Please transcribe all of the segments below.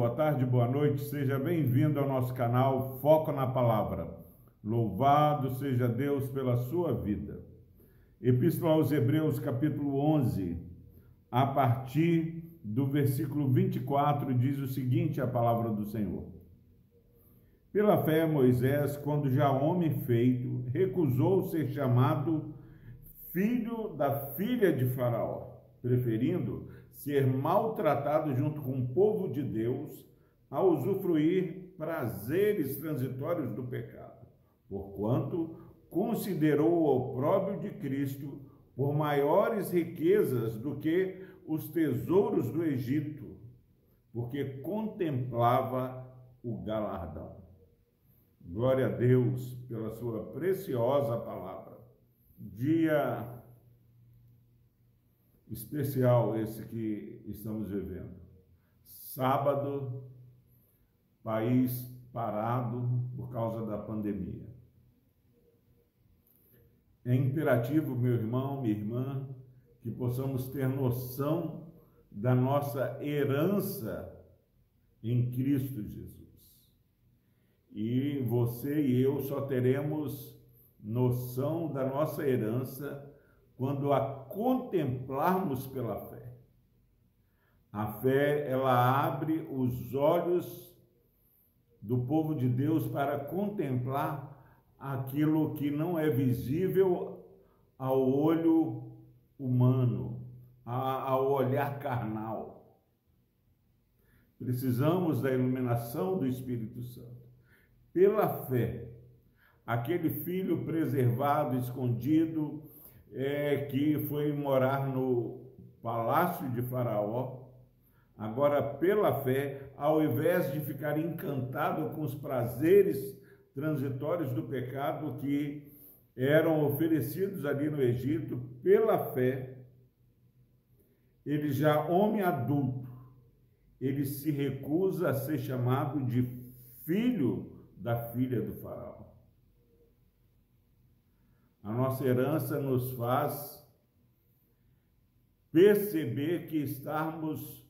boa tarde, boa noite, seja bem-vindo ao nosso canal Foco na Palavra. Louvado seja Deus pela sua vida. Epístola aos Hebreus, capítulo 11, a partir do versículo 24, diz o seguinte: a palavra do Senhor. Pela fé, Moisés, quando já homem feito, recusou ser chamado filho da filha de Faraó, preferindo ser maltratado junto com o povo de Deus a usufruir prazeres transitórios do pecado, porquanto considerou o opróbrio de Cristo por maiores riquezas do que os tesouros do Egito, porque contemplava o galardão. Glória a Deus pela sua preciosa palavra. Dia especial esse que estamos vivendo. Sábado, país parado por causa da pandemia. É imperativo, meu irmão, minha irmã, que possamos ter noção da nossa herança em Cristo Jesus. E você e eu só teremos noção da nossa herança quando a contemplarmos pela fé. A fé, ela abre os olhos do povo de Deus para contemplar aquilo que não é visível ao olho humano, ao olhar carnal. Precisamos da iluminação do Espírito Santo. Pela fé, aquele filho preservado, escondido, é, que foi morar no palácio de Faraó, agora pela fé, ao invés de ficar encantado com os prazeres transitórios do pecado que eram oferecidos ali no Egito, pela fé, ele já homem adulto, ele se recusa a ser chamado de filho da filha do faraó. Nossa herança nos faz perceber que estarmos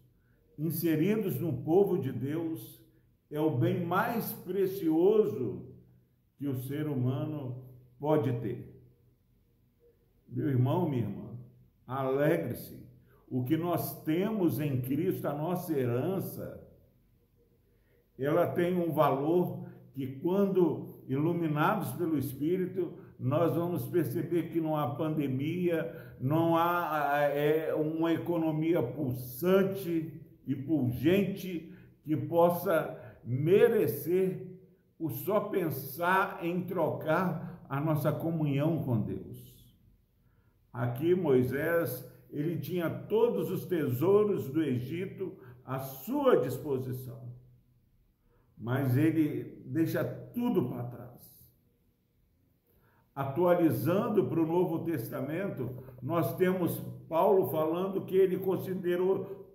inseridos no povo de Deus é o bem mais precioso que o ser humano pode ter. Meu irmão, minha irmã, alegre-se. O que nós temos em Cristo, a nossa herança, ela tem um valor que, quando iluminados pelo Espírito, nós vamos perceber que não há pandemia, não há é, uma economia pulsante e pungente que possa merecer o só pensar em trocar a nossa comunhão com Deus. Aqui Moisés, ele tinha todos os tesouros do Egito à sua disposição, mas ele deixa tudo para trás atualizando para o Novo Testamento, nós temos Paulo falando que ele considerou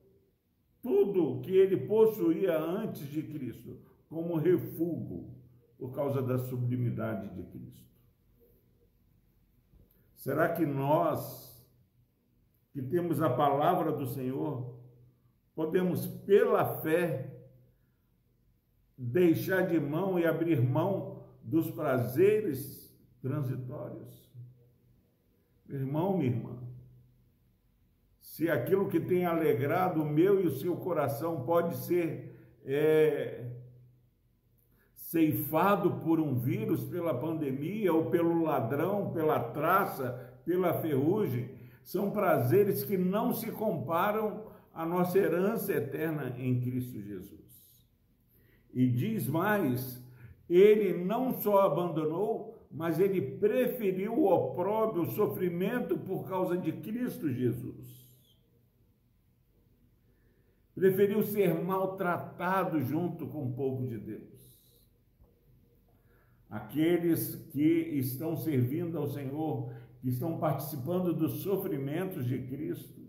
tudo que ele possuía antes de Cristo como refúgio por causa da sublimidade de Cristo. Será que nós, que temos a palavra do Senhor, podemos, pela fé, deixar de mão e abrir mão dos prazeres transitórios. Meu irmão, minha irmã, se aquilo que tem alegrado o meu e o seu coração pode ser é, ceifado por um vírus, pela pandemia, ou pelo ladrão, pela traça, pela ferrugem, são prazeres que não se comparam à nossa herança eterna em Cristo Jesus. E diz mais, ele não só abandonou, mas ele preferiu o opróbrio, o sofrimento por causa de Cristo Jesus. Preferiu ser maltratado junto com o povo de Deus. Aqueles que estão servindo ao Senhor, que estão participando dos sofrimentos de Cristo,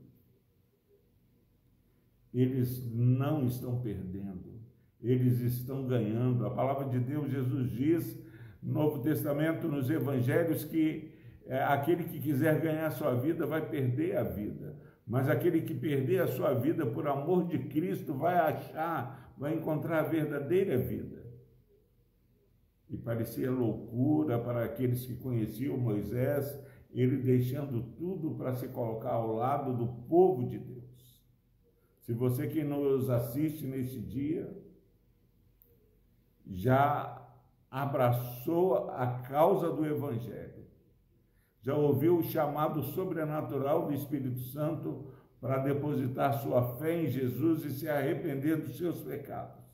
eles não estão perdendo, eles estão ganhando. A palavra de Deus, Jesus diz Novo Testamento, nos Evangelhos, que é, aquele que quiser ganhar sua vida vai perder a vida. Mas aquele que perder a sua vida por amor de Cristo vai achar, vai encontrar a verdadeira vida. E parecia loucura para aqueles que conheciam Moisés, ele deixando tudo para se colocar ao lado do povo de Deus. Se você que nos assiste neste dia já abraçou a causa do Evangelho, já ouviu o chamado sobrenatural do Espírito Santo para depositar sua fé em Jesus e se arrepender dos seus pecados.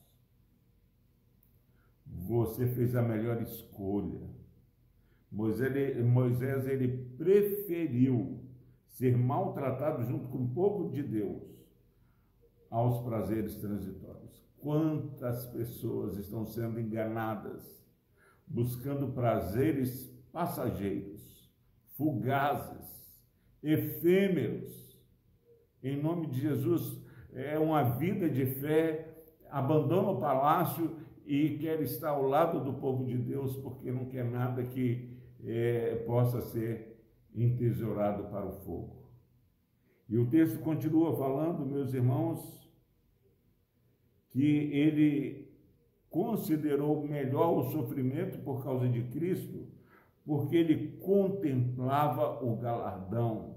Você fez a melhor escolha. Moisés Moisés, ele preferiu ser maltratado junto com o povo de Deus aos prazeres transitórios. Quantas pessoas estão sendo enganadas, buscando prazeres passageiros, fugazes, efêmeros. Em nome de Jesus, é uma vida de fé, abandona o palácio e quer estar ao lado do povo de Deus, porque não quer nada que é, possa ser entesourado para o fogo. E o texto continua falando, meus irmãos, que ele considerou melhor o sofrimento por causa de Cristo, porque ele contemplava o galardão,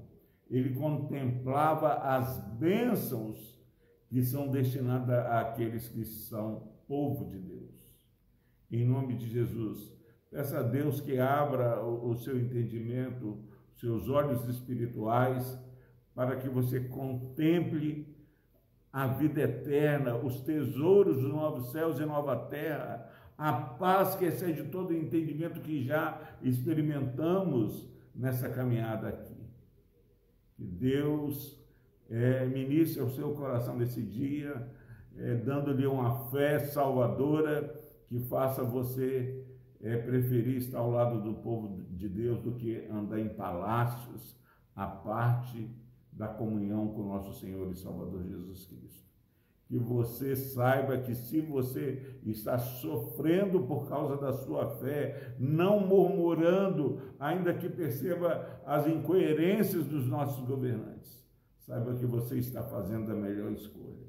ele contemplava as bênçãos que são destinadas àqueles que são povo de Deus. Em nome de Jesus, peça a Deus que abra o, seu entendimento, seus olhos espirituais, para que você contemple a vida eterna, os tesouros dos novos céus e nova terra, a paz que excede todo o entendimento que já experimentamos nessa caminhada aqui. Que Deus é, ministre ao seu coração nesse dia, é, dando-lhe uma fé salvadora que faça você é, preferir estar ao lado do povo de Deus do que andar em palácios, a parte da comunhão com nosso Senhor e Salvador Jesus Cristo. Que você saiba que se você está sofrendo por causa da sua fé, não murmurando, ainda que perceba as incoerências dos nossos governantes, saiba que você está fazendo a melhor escolha.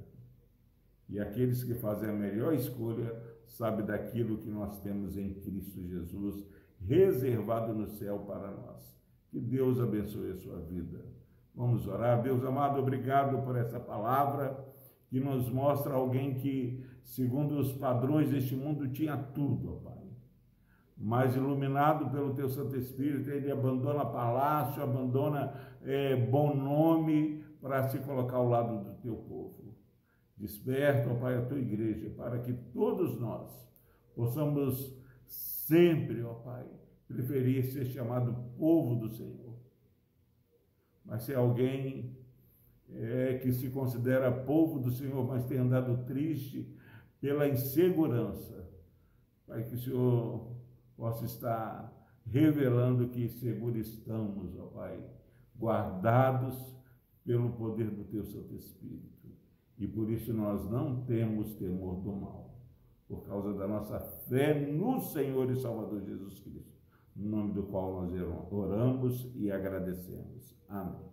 E aqueles que fazem a melhor escolha sabem daquilo que nós temos em Cristo Jesus, reservado no céu para nós. Que Deus abençoe a sua vida. Vamos orar. Deus amado, obrigado por essa palavra que nos mostra alguém que, segundo os padrões deste mundo, tinha tudo, Pai. Mas iluminado pelo Teu Santo Espírito, ele abandona palácio, abandona é, bom nome para se colocar ao lado do Teu povo. Desperta, ó Pai, a Tua igreja, para que todos nós possamos sempre, ó Pai, preferir ser chamado povo do Senhor mas se alguém é, que se considera povo do Senhor, mas tem andado triste pela insegurança, Pai, que o Senhor possa estar revelando que seguro estamos, ó Pai, guardados pelo poder do Teu Santo Espírito. E por isso nós não temos temor do mal, por causa da nossa fé no Senhor e Salvador Jesus Cristo no nome do qual nós oramos e agradecemos. Amém.